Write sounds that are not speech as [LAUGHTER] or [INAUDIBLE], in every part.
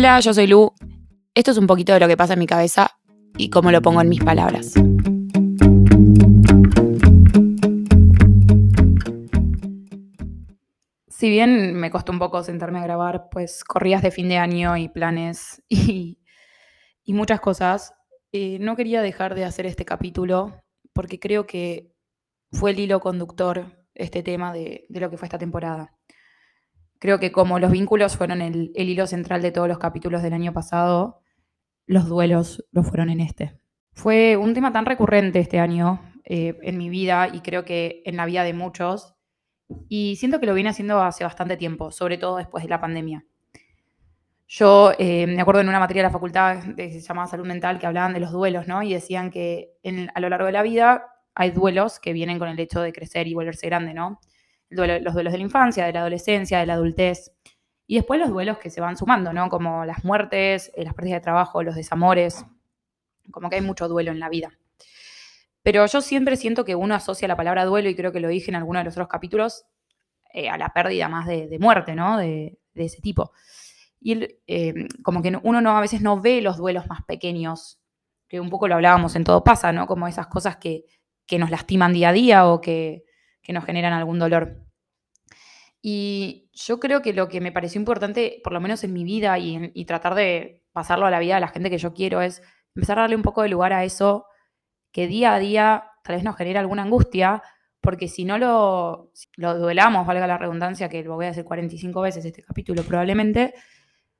Hola, yo soy Lu. Esto es un poquito de lo que pasa en mi cabeza y cómo lo pongo en mis palabras. Si bien me costó un poco sentarme a grabar, pues corrías de fin de año y planes [LAUGHS] y, muchas cosas, eh, no quería dejar de hacer este capítulo porque creo que fue el hilo conductor este tema de lo que fue esta temporada. Creo que como los vínculos fueron el, hilo central de todos los capítulos del año pasado, los duelos lo fueron en este. Fue un tema tan recurrente este año eh, en mi vida y creo que en la vida de muchos. Y siento que lo vine haciendo hace bastante tiempo, sobre todo después de la pandemia. Yo eh, me acuerdo en una materia de la facultad que se llamaba salud mental que hablaban de los duelos, ¿no? Y decían que a lo largo de la vida hay duelos que vienen con el hecho de crecer y volverse grande, ¿no? Los duelos de la infancia, de la adolescencia, de la adultez. Y después los duelos que se van sumando, ¿no? Como las muertes, eh, las pérdidas de trabajo, los desamores. Como que hay mucho duelo en la vida. Pero yo siempre siento que uno asocia la palabra duelo, y creo que lo dije en alguno de los otros capítulos, eh, a la pérdida más de, muerte, ¿no? De, ese tipo. Y eh, como que uno no, a veces no ve los duelos más pequeños, que un poco lo hablábamos en Todo pasa, ¿no? Como esas cosas que, que nos lastiman día a día o que, que nos generan algún dolor. Y yo creo que lo que me pareció importante, por lo menos en mi vida y, tratar de pasarlo a la vida de la gente que yo quiero, es empezar a darle un poco de lugar a eso que día a día tal vez nos genera alguna angustia, porque si no lo, lo duelamos, valga la redundancia, que lo voy a hacer 45 veces este capítulo probablemente,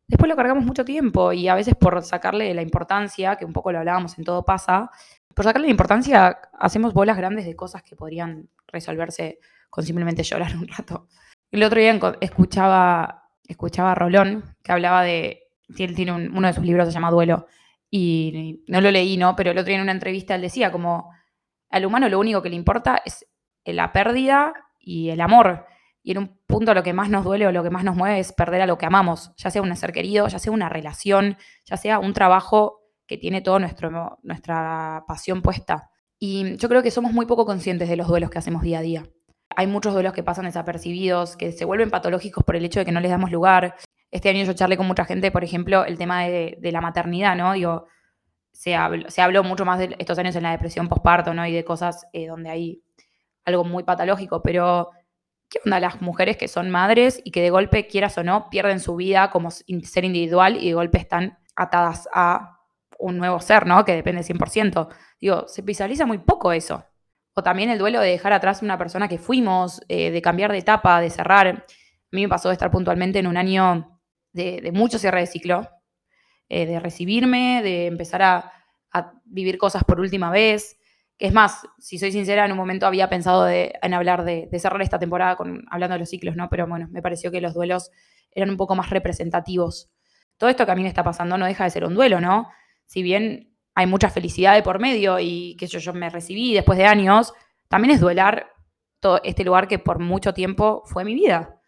después lo cargamos mucho tiempo y a veces por sacarle la importancia, que un poco lo hablábamos en todo pasa, por sacarle la importancia hacemos bolas grandes de cosas que podrían resolverse con simplemente llorar un rato. El otro día escuchaba, escuchaba a Rolón, que hablaba de, él tiene uno de sus libros se llama Duelo, y no lo leí, ¿no? Pero el otro día en una entrevista él decía como, al humano lo único que le importa es la pérdida y el amor. Y en un punto lo que más nos duele o lo que más nos mueve es perder a lo que amamos, ya sea un ser querido, ya sea una relación, ya sea un trabajo que tiene toda nuestra pasión puesta. Y yo creo que somos muy poco conscientes de los duelos que hacemos día a día. Hay muchos duelos que pasan desapercibidos, que se vuelven patológicos por el hecho de que no les damos lugar. Este año yo charlé con mucha gente, por ejemplo, el tema de, la maternidad, ¿no? Digo, se habló, mucho más de estos años en la depresión postparto, ¿no? Y de cosas eh, donde hay algo muy patológico, pero ¿qué onda las mujeres que son madres y que de golpe, quieras o no, pierden su vida como ser individual y de golpe están atadas a un nuevo ser, ¿no? Que depende 100%. Digo, se visualiza muy poco eso. O también el duelo de dejar atrás una persona que fuimos, eh, de cambiar de etapa, de cerrar. A mí me pasó de estar puntualmente en un año de, mucho cierre de ciclo, eh, de recibirme, de empezar a, vivir cosas por última vez. Es más, si soy sincera, en un momento había pensado en hablar de, cerrar esta temporada con, hablando de los ciclos, ¿no? Pero bueno, me pareció que los duelos eran un poco más representativos. Todo esto que a mí me está pasando no deja de ser un duelo, ¿no? Si bien hay mucha felicidad de por medio y que yo, yo me recibí después de años, también es duelar todo este lugar que por mucho tiempo fue mi vida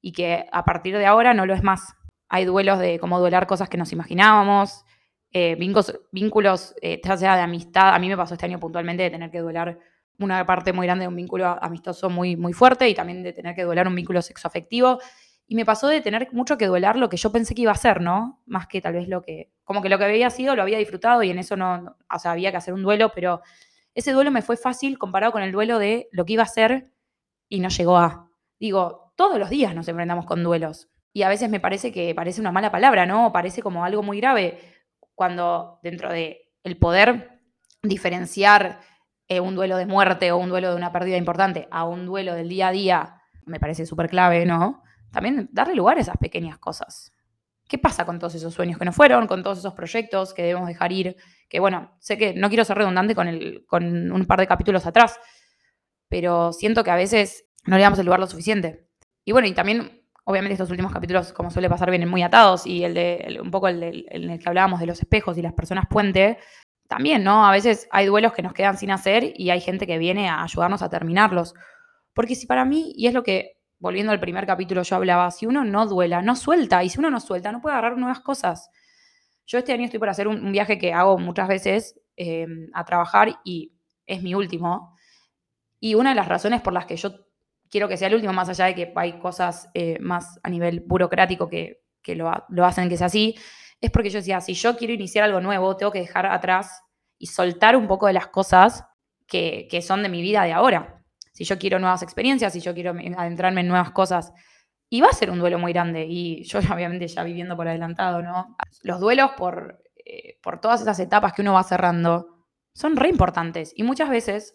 y que a partir de ahora no lo es más. Hay duelos de cómo duelar cosas que nos imaginábamos, eh, vínculos, vínculos eh, de amistad. A mí me pasó este año puntualmente de tener que duelar una parte muy grande de un vínculo amistoso muy, muy fuerte y también de tener que duelar un vínculo sexoafectivo y me pasó de tener mucho que duelar lo que yo pensé que iba a ser, ¿no? Más que tal vez lo que, como que lo que había sido lo había disfrutado y en eso no, o sea, había que hacer un duelo, pero ese duelo me fue fácil comparado con el duelo de lo que iba a ser y no llegó a. Digo, todos los días nos enfrentamos con duelos y a veces me parece que parece una mala palabra, ¿no? Parece como algo muy grave cuando dentro de el poder diferenciar eh, un duelo de muerte o un duelo de una pérdida importante a un duelo del día a día me parece súper clave, ¿no? También darle lugar a esas pequeñas cosas. ¿Qué pasa con todos esos sueños que no fueron, con todos esos proyectos que debemos dejar ir? Que bueno, sé que no quiero ser redundante con, el, con un par de capítulos atrás, pero siento que a veces no le damos el lugar lo suficiente. Y bueno, y también, obviamente, estos últimos capítulos, como suele pasar, vienen muy atados, y el de, un poco el, el que hablábamos de los espejos y las personas puente, también, ¿no? A veces hay duelos que nos quedan sin hacer y hay gente que viene a ayudarnos a terminarlos. Porque si para mí, y es lo que volviendo al primer capítulo, yo hablaba, si uno no duela, no suelta, y si uno no suelta, no puede agarrar nuevas cosas. Yo este año estoy por hacer un, viaje que hago muchas veces em, a trabajar y es mi último. Y una de las razones por las que yo quiero que sea el último, más allá de que hay cosas eh, más a nivel burocrático que que lo, lo hacen que sea así, es porque yo decía, si yo quiero iniciar algo nuevo, tengo que dejar atrás y soltar un poco de las cosas que, que son de mi vida de ahora. Si yo quiero nuevas experiencias, si yo quiero adentrarme en nuevas cosas, y va a ser un duelo muy grande, y yo [LAUGHS] obviamente ya viviendo por adelantado, ¿no? Los duelos por, eh, por todas esas etapas que uno va cerrando son re importantes y muchas veces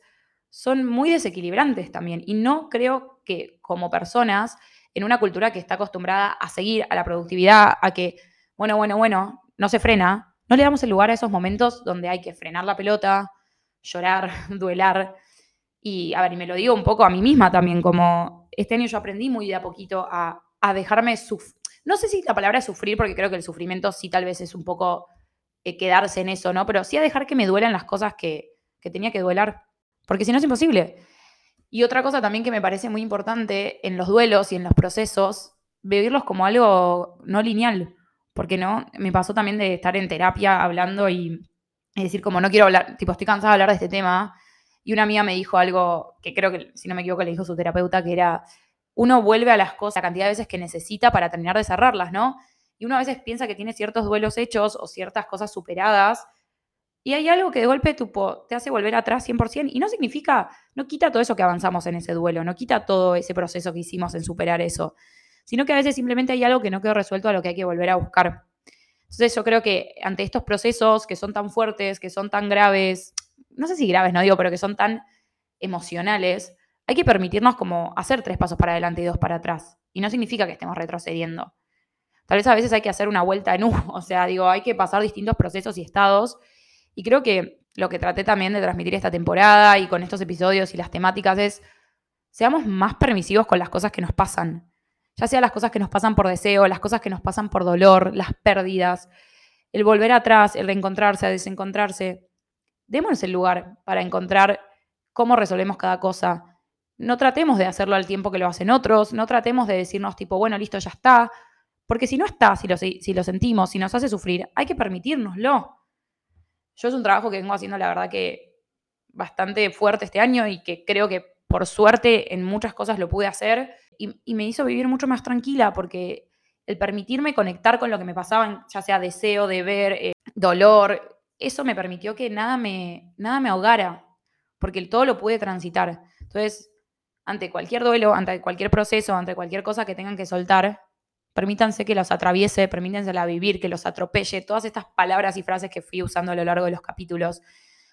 son muy desequilibrantes también. Y no creo que como personas, en una cultura que está acostumbrada a seguir a la productividad, a que, bueno, bueno, bueno, no se frena, no le damos el lugar a esos momentos donde hay que frenar la pelota, llorar, [LAUGHS] duelar. Y, a ver, y me lo digo un poco a mí misma también, como este año yo aprendí muy de a poquito a, a dejarme sufrir. No sé si la palabra es sufrir, porque creo que el sufrimiento sí tal vez es un poco eh, quedarse en eso, ¿no? Pero sí a dejar que me duelan las cosas que, tenía que duelar, porque si no es imposible. Y otra cosa también que me parece muy importante en los duelos y en los procesos, vivirlos como algo no lineal, porque no, me pasó también de estar en terapia hablando y, decir como no quiero hablar, tipo estoy cansada de hablar de este tema, y una amiga me dijo algo que creo que, si no me equivoco, le dijo su terapeuta, que era, uno vuelve a las cosas la cantidad de veces que necesita para terminar de cerrarlas, ¿no? Y uno a veces piensa que tiene ciertos duelos hechos o ciertas cosas superadas. Y hay algo que de golpe te hace volver atrás 100%. Y no significa, no quita todo eso que avanzamos en ese duelo, no quita todo ese proceso que hicimos en superar eso. Sino que a veces simplemente hay algo que no quedó resuelto a lo que hay que volver a buscar. Entonces yo creo que ante estos procesos que son tan fuertes, que son tan graves, no sé si graves, no digo, pero que son tan emocionales, hay que permitirnos como hacer tres pasos para adelante y dos para atrás. Y no significa que estemos retrocediendo. Tal vez a veces hay que hacer una vuelta en U, [LAUGHS] o sea, digo, hay que pasar distintos procesos y estados. Y creo que lo que traté también de transmitir esta temporada y con estos episodios y las temáticas es, seamos más permisivos con las cosas que nos pasan. Ya sea las cosas que nos pasan por deseo, las cosas que nos pasan por dolor, las pérdidas, el volver atrás, el reencontrarse, a desencontrarse. Démonos el lugar para encontrar cómo resolvemos cada cosa. No tratemos de hacerlo al tiempo que lo hacen otros, no tratemos de decirnos tipo, bueno, listo, ya está, porque si no está, si lo, sentimos, si nos hace sufrir, hay que permitírnoslo. Yo es un trabajo que vengo haciendo, la verdad, que bastante fuerte este año y que creo que por suerte en muchas cosas lo pude hacer y, me hizo vivir mucho más tranquila porque el permitirme conectar con lo que me pasaba, ya sea deseo, deber, eh, dolor, eso me permitió que nada me, nada me ahogara, porque todo lo pude transitar. Entonces, ante cualquier duelo, ante cualquier proceso, ante cualquier cosa que tengan que soltar, permítanse que los atraviese, permítensela vivir, que los atropelle, todas estas palabras y frases que fui usando a lo largo de los capítulos.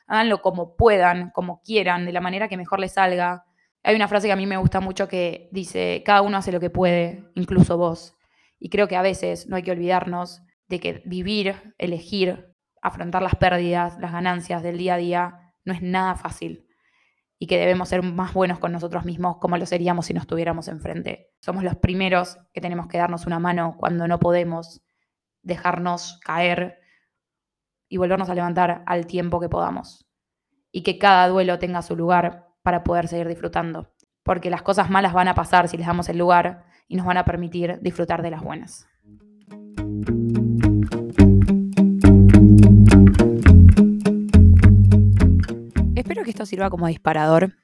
Háganlo como puedan, como quieran, de la manera que mejor les salga. Hay una frase que a mí me gusta mucho que dice, cada uno hace lo que puede, incluso vos. Y creo que a veces no hay que olvidarnos de que vivir, elegir, afrontar las pérdidas, las ganancias del día a día, no es nada fácil y que debemos ser más buenos con nosotros mismos como lo seríamos si nos tuviéramos enfrente. Somos los primeros que tenemos que darnos una mano cuando no podemos dejarnos caer y volvernos a levantar al tiempo que podamos. Y que cada duelo tenga su lugar para poder seguir disfrutando. Porque las cosas malas van a pasar si les damos el lugar y nos van a permitir disfrutar de las buenas. Sirva como disparador,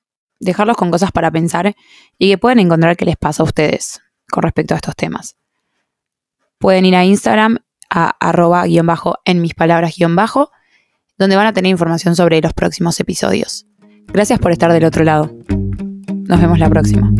dejarlos con cosas para pensar y que puedan encontrar qué les pasa a ustedes con respecto a estos temas. Pueden ir a Instagram a arroba guion bajo en mis palabras guion bajo, donde van a tener información sobre los próximos episodios. Gracias por estar del otro lado. Nos vemos la próxima.